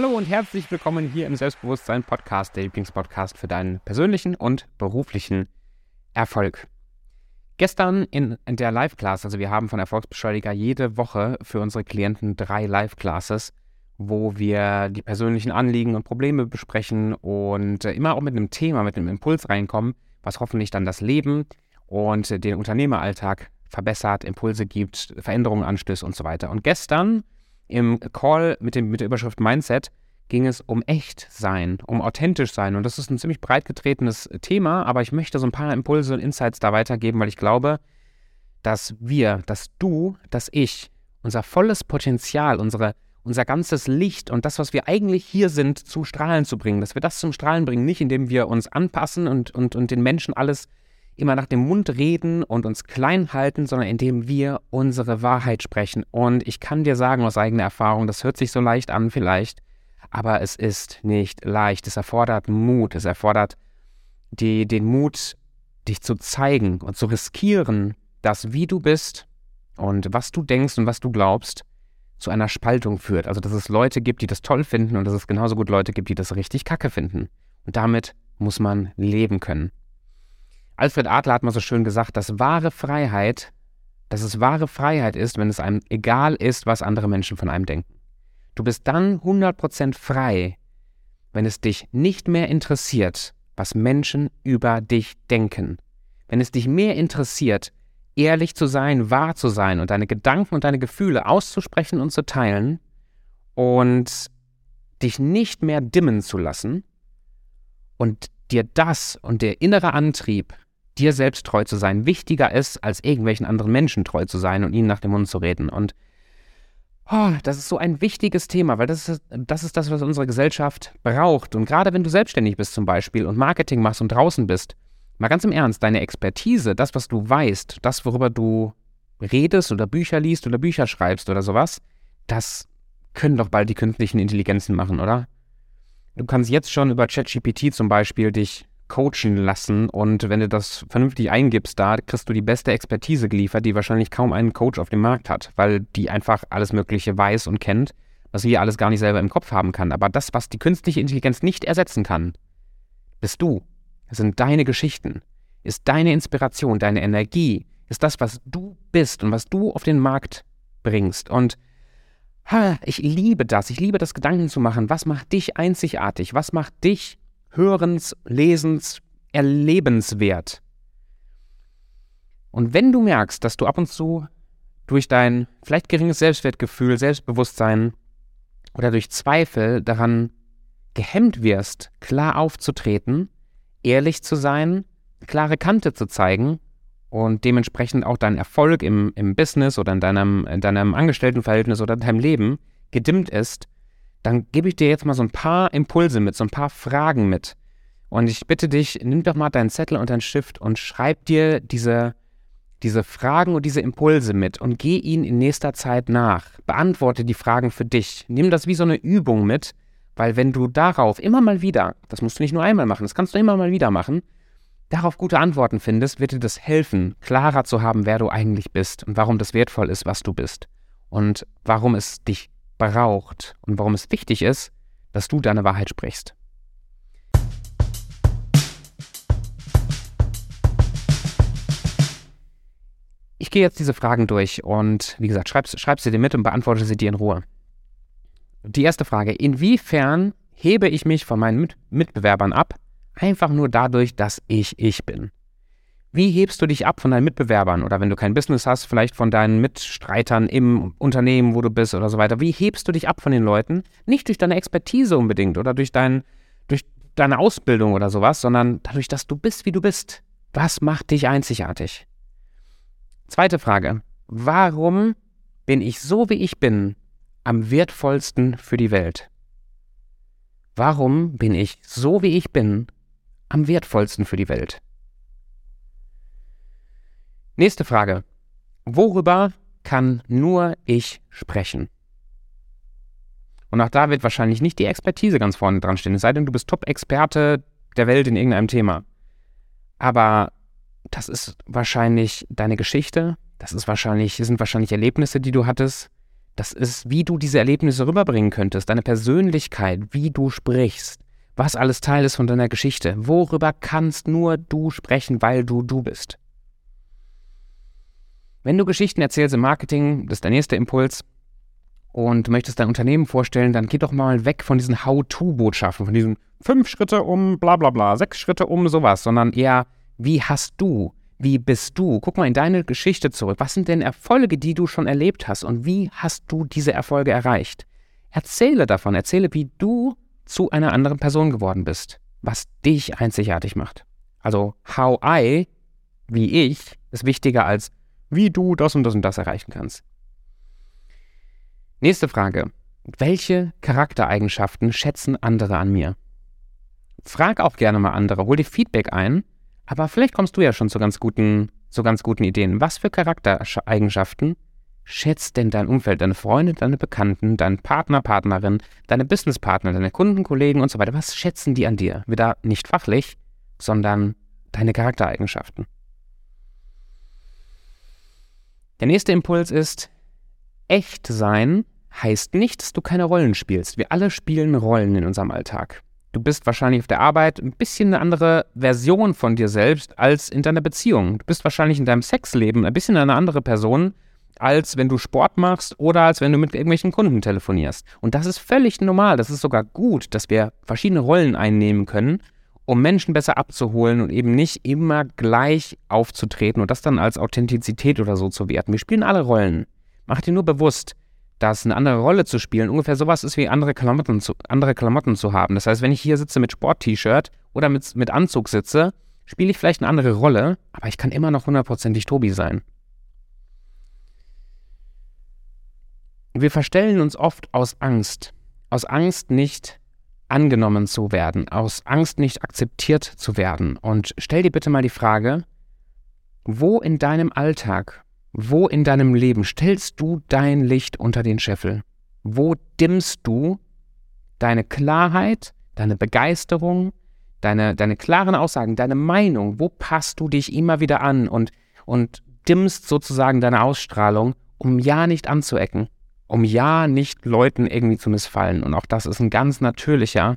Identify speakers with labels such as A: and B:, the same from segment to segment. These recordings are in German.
A: Hallo und herzlich willkommen hier im Selbstbewusstsein Podcast, der Lieblingspodcast für deinen persönlichen und beruflichen Erfolg. Gestern in der Live-Class, also wir haben von Erfolgsbeschleuniger jede Woche für unsere Klienten drei Live-Classes, wo wir die persönlichen Anliegen und Probleme besprechen und immer auch mit einem Thema, mit einem Impuls reinkommen, was hoffentlich dann das Leben und den Unternehmeralltag verbessert, Impulse gibt, Veränderungen anstößt und so weiter. Und gestern im Call mit, dem, mit der Überschrift Mindset ging es um echt sein, um authentisch sein. Und das ist ein ziemlich breit getretenes Thema, aber ich möchte so ein paar Impulse und Insights da weitergeben, weil ich glaube, dass wir, dass du, dass ich, unser volles Potenzial, unsere, unser ganzes Licht und das, was wir eigentlich hier sind, zum Strahlen zu bringen, dass wir das zum Strahlen bringen, nicht indem wir uns anpassen und, und, und den Menschen alles immer nach dem Mund reden und uns klein halten, sondern indem wir unsere Wahrheit sprechen. Und ich kann dir sagen aus eigener Erfahrung, das hört sich so leicht an vielleicht, aber es ist nicht leicht. Es erfordert Mut. Es erfordert die, den Mut, dich zu zeigen und zu riskieren, dass wie du bist und was du denkst und was du glaubst, zu einer Spaltung führt. Also dass es Leute gibt, die das toll finden und dass es genauso gut Leute gibt, die das richtig kacke finden. Und damit muss man leben können. Alfred Adler hat mal so schön gesagt, dass wahre Freiheit, dass es wahre Freiheit ist, wenn es einem egal ist, was andere Menschen von einem denken. Du bist dann 100% frei, wenn es dich nicht mehr interessiert, was Menschen über dich denken. Wenn es dich mehr interessiert, ehrlich zu sein, wahr zu sein und deine Gedanken und deine Gefühle auszusprechen und zu teilen und dich nicht mehr dimmen zu lassen und dir das und der innere Antrieb dir selbst treu zu sein wichtiger ist, als irgendwelchen anderen Menschen treu zu sein und ihnen nach dem Mund zu reden. Und oh, das ist so ein wichtiges Thema, weil das ist, das ist das, was unsere Gesellschaft braucht. Und gerade wenn du selbstständig bist zum Beispiel und Marketing machst und draußen bist, mal ganz im Ernst, deine Expertise, das, was du weißt, das, worüber du redest oder Bücher liest oder Bücher schreibst oder sowas, das können doch bald die künstlichen Intelligenzen machen, oder? Du kannst jetzt schon über ChatGPT zum Beispiel dich coachen lassen und wenn du das vernünftig eingibst, da kriegst du die beste Expertise geliefert, die wahrscheinlich kaum ein Coach auf dem Markt hat, weil die einfach alles Mögliche weiß und kennt, was wir alles gar nicht selber im Kopf haben kann. Aber das, was die künstliche Intelligenz nicht ersetzen kann, bist du. Das sind deine Geschichten, ist deine Inspiration, deine Energie, ist das, was du bist und was du auf den Markt bringst. Und ich liebe das. Ich liebe das, Gedanken zu machen. Was macht dich einzigartig? Was macht dich Hörens, Lesens, Erlebenswert. Und wenn du merkst, dass du ab und zu durch dein vielleicht geringes Selbstwertgefühl, Selbstbewusstsein oder durch Zweifel daran gehemmt wirst, klar aufzutreten, ehrlich zu sein, klare Kante zu zeigen und dementsprechend auch dein Erfolg im, im Business oder in deinem, in deinem Angestelltenverhältnis oder in deinem Leben gedimmt ist, dann gebe ich dir jetzt mal so ein paar Impulse mit, so ein paar Fragen mit. Und ich bitte dich, nimm doch mal deinen Zettel und deinen Stift und schreib dir diese, diese Fragen und diese Impulse mit und geh ihnen in nächster Zeit nach. Beantworte die Fragen für dich. Nimm das wie so eine Übung mit, weil wenn du darauf immer mal wieder, das musst du nicht nur einmal machen, das kannst du immer mal wieder machen, darauf gute Antworten findest, wird dir das helfen, klarer zu haben, wer du eigentlich bist und warum das wertvoll ist, was du bist und warum es dich braucht und warum es wichtig ist, dass du deine Wahrheit sprichst. Ich gehe jetzt diese Fragen durch und wie gesagt, schreib, schreib sie dir mit und beantworte sie dir in Ruhe. Die erste Frage, inwiefern hebe ich mich von meinen mit Mitbewerbern ab? Einfach nur dadurch, dass ich ich bin. Wie hebst du dich ab von deinen Mitbewerbern oder wenn du kein Business hast, vielleicht von deinen Mitstreitern im Unternehmen, wo du bist oder so weiter? Wie hebst du dich ab von den Leuten? Nicht durch deine Expertise unbedingt oder durch, dein, durch deine Ausbildung oder sowas, sondern dadurch, dass du bist, wie du bist. Was macht dich einzigartig? Zweite Frage. Warum bin ich so, wie ich bin, am wertvollsten für die Welt? Warum bin ich so, wie ich bin, am wertvollsten für die Welt? Nächste Frage. Worüber kann nur ich sprechen? Und auch da wird wahrscheinlich nicht die Expertise ganz vorne dran stehen, es sei denn, du bist Top-Experte der Welt in irgendeinem Thema. Aber das ist wahrscheinlich deine Geschichte, das ist wahrscheinlich, sind wahrscheinlich Erlebnisse, die du hattest, Das ist, wie du diese Erlebnisse rüberbringen könntest, deine Persönlichkeit, wie du sprichst, was alles Teil ist von deiner Geschichte. Worüber kannst nur du sprechen, weil du du bist. Wenn du Geschichten erzählst im Marketing, das ist der nächste Impuls, und möchtest dein Unternehmen vorstellen, dann geh doch mal weg von diesen How-To-Botschaften, von diesen fünf Schritte um bla bla bla, sechs Schritte um sowas, sondern eher, wie hast du, wie bist du? Guck mal in deine Geschichte zurück. Was sind denn Erfolge, die du schon erlebt hast und wie hast du diese Erfolge erreicht? Erzähle davon, erzähle, wie du zu einer anderen Person geworden bist, was dich einzigartig macht. Also how I, wie ich, ist wichtiger als wie du das und das und das erreichen kannst. Nächste Frage. Welche Charaktereigenschaften schätzen andere an mir? Frag auch gerne mal andere, hol dir Feedback ein, aber vielleicht kommst du ja schon zu ganz guten, zu ganz guten Ideen. Was für Charaktereigenschaften schätzt denn dein Umfeld, deine Freunde, deine Bekannten, dein Partner, Partnerin, deine Businesspartner, deine Kunden, Kollegen und so weiter? Was schätzen die an dir? Wieder nicht fachlich, sondern deine Charaktereigenschaften. Der nächste Impuls ist, echt sein heißt nicht, dass du keine Rollen spielst. Wir alle spielen Rollen in unserem Alltag. Du bist wahrscheinlich auf der Arbeit ein bisschen eine andere Version von dir selbst als in deiner Beziehung. Du bist wahrscheinlich in deinem Sexleben ein bisschen eine andere Person, als wenn du Sport machst oder als wenn du mit irgendwelchen Kunden telefonierst. Und das ist völlig normal. Das ist sogar gut, dass wir verschiedene Rollen einnehmen können, um Menschen besser abzuholen und eben nicht immer gleich aufzutreten und das dann als Authentizität oder so zu werten. Wir spielen alle Rollen. Mach dir nur bewusst, dass eine andere Rolle zu spielen ungefähr sowas ist wie andere Klamotten zu, andere Klamotten zu haben. Das heißt, wenn ich hier sitze mit Sport-T-Shirt oder mit, mit Anzug sitze, spiele ich vielleicht eine andere Rolle, aber ich kann immer noch hundertprozentig Tobi sein. Wir verstellen uns oft aus Angst. Aus Angst nicht angenommen zu werden, aus Angst nicht akzeptiert zu werden. Und stell dir bitte mal die Frage, wo in deinem Alltag wo in deinem Leben stellst du dein Licht unter den Scheffel? Wo dimmst du deine Klarheit, deine Begeisterung, deine, deine klaren Aussagen, deine Meinung? Wo passt du dich immer wieder an und, und dimmst sozusagen deine Ausstrahlung, um ja nicht anzuecken, um ja nicht Leuten irgendwie zu missfallen? Und auch das ist ein ganz natürlicher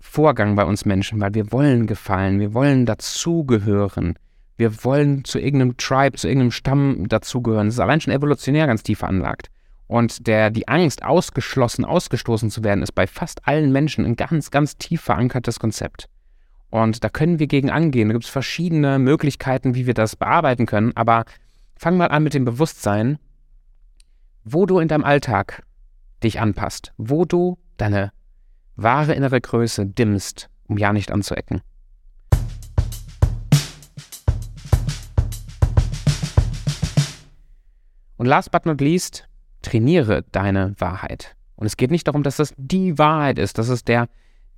A: Vorgang bei uns Menschen, weil wir wollen gefallen, wir wollen dazugehören. Wir wollen zu irgendeinem Tribe, zu irgendeinem Stamm dazugehören. Das ist allein schon evolutionär ganz tief veranlagt. Und der, die Angst, ausgeschlossen, ausgestoßen zu werden, ist bei fast allen Menschen ein ganz, ganz tief verankertes Konzept. Und da können wir gegen angehen. Da gibt es verschiedene Möglichkeiten, wie wir das bearbeiten können. Aber fang mal an mit dem Bewusstsein, wo du in deinem Alltag dich anpasst, wo du deine wahre innere Größe dimmst, um ja nicht anzuecken. Und last but not least, trainiere deine Wahrheit. Und es geht nicht darum, dass das die Wahrheit ist, dass es der,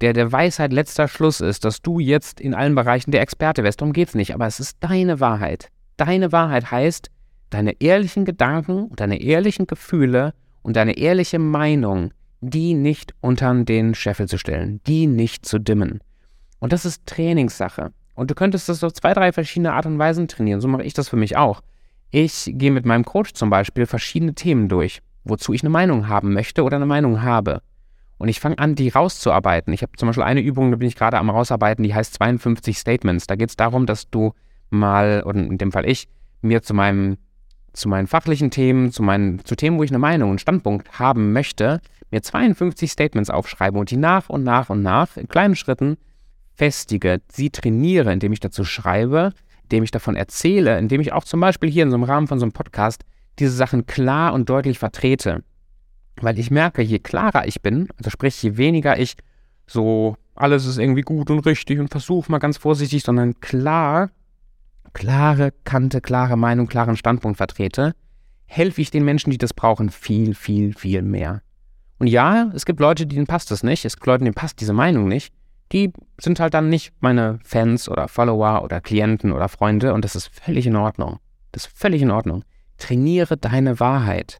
A: der der Weisheit letzter Schluss ist, dass du jetzt in allen Bereichen der Experte wärst. Darum geht es nicht. Aber es ist deine Wahrheit. Deine Wahrheit heißt, deine ehrlichen Gedanken, deine ehrlichen Gefühle und deine ehrliche Meinung, die nicht unter den Scheffel zu stellen, die nicht zu dimmen. Und das ist Trainingssache. Und du könntest das auf zwei, drei verschiedene Art und Weisen trainieren. So mache ich das für mich auch. Ich gehe mit meinem Coach zum Beispiel verschiedene Themen durch, wozu ich eine Meinung haben möchte oder eine Meinung habe. Und ich fange an, die rauszuarbeiten. Ich habe zum Beispiel eine Übung, da bin ich gerade am rausarbeiten, die heißt 52 Statements. Da geht es darum, dass du mal, oder in dem Fall ich, mir zu meinem, zu meinen fachlichen Themen, zu meinen, zu Themen, wo ich eine Meinung, einen Standpunkt haben möchte, mir 52 Statements aufschreibe und die nach und nach und nach in kleinen Schritten festige, sie trainiere, indem ich dazu schreibe, indem ich davon erzähle, indem ich auch zum Beispiel hier in so einem Rahmen von so einem Podcast diese Sachen klar und deutlich vertrete. Weil ich merke, je klarer ich bin, also sprich, je weniger ich so alles ist irgendwie gut und richtig und versuche mal ganz vorsichtig, sondern klar, klare Kante, klare Meinung, klaren Standpunkt vertrete, helfe ich den Menschen, die das brauchen, viel, viel, viel mehr. Und ja, es gibt Leute, denen passt das nicht, es gibt Leute, denen passt diese Meinung nicht die sind halt dann nicht meine Fans oder Follower oder Klienten oder Freunde und das ist völlig in Ordnung. Das ist völlig in Ordnung. Trainiere deine Wahrheit.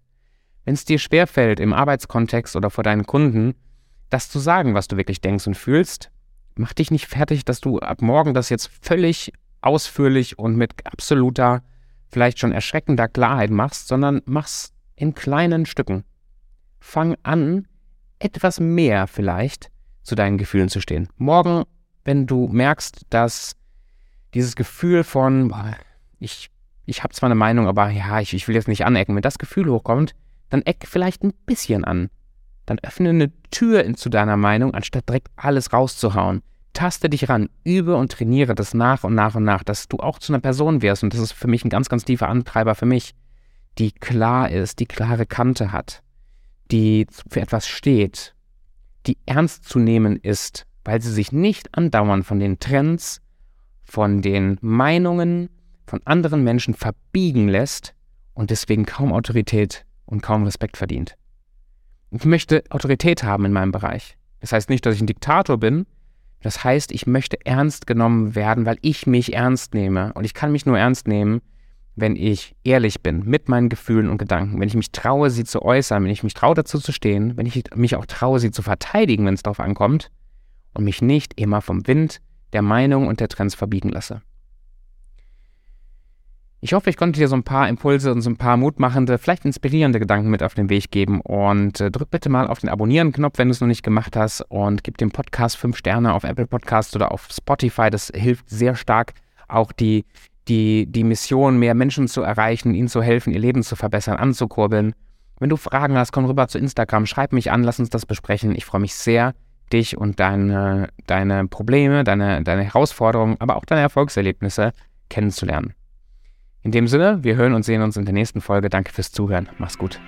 A: Wenn es dir schwerfällt, im Arbeitskontext oder vor deinen Kunden, das zu sagen, was du wirklich denkst und fühlst, mach dich nicht fertig, dass du ab morgen das jetzt völlig ausführlich und mit absoluter, vielleicht schon erschreckender Klarheit machst, sondern mach's in kleinen Stücken. Fang an, etwas mehr vielleicht zu deinen Gefühlen zu stehen. Morgen, wenn du merkst, dass dieses Gefühl von, ich, ich habe zwar eine Meinung, aber ja, ich, ich will jetzt nicht anecken, wenn das Gefühl hochkommt, dann eck vielleicht ein bisschen an. Dann öffne eine Tür zu deiner Meinung, anstatt direkt alles rauszuhauen. Taste dich ran, übe und trainiere das nach und nach und nach, dass du auch zu einer Person wirst. Und das ist für mich ein ganz, ganz tiefer Antreiber für mich, die klar ist, die klare Kante hat, die für etwas steht, die ernst zu nehmen ist, weil sie sich nicht andauernd von den Trends, von den Meinungen von anderen Menschen verbiegen lässt und deswegen kaum Autorität und kaum Respekt verdient. Ich möchte Autorität haben in meinem Bereich. Das heißt nicht, dass ich ein Diktator bin. Das heißt, ich möchte ernst genommen werden, weil ich mich ernst nehme. Und ich kann mich nur ernst nehmen, wenn ich ehrlich bin mit meinen Gefühlen und Gedanken, wenn ich mich traue, sie zu äußern, wenn ich mich traue, dazu zu stehen, wenn ich mich auch traue, sie zu verteidigen, wenn es darauf ankommt und mich nicht immer vom Wind, der Meinung und der Trends verbiegen lasse. Ich hoffe, ich konnte dir so ein paar Impulse und so ein paar mutmachende, vielleicht inspirierende Gedanken mit auf den Weg geben. Und äh, drück bitte mal auf den Abonnieren-Knopf, wenn du es noch nicht gemacht hast. Und gib dem Podcast 5 Sterne auf Apple Podcasts oder auf Spotify. Das hilft sehr stark, auch die, die, die Mission, mehr Menschen zu erreichen, ihnen zu helfen, ihr Leben zu verbessern, anzukurbeln. Wenn du Fragen hast, komm rüber zu Instagram, schreib mich an, lass uns das besprechen. Ich freue mich sehr, dich und deine, deine Probleme, deine, deine Herausforderungen, aber auch deine Erfolgserlebnisse kennenzulernen. In dem Sinne, wir hören und sehen uns in der nächsten Folge. Danke fürs Zuhören. Mach's gut.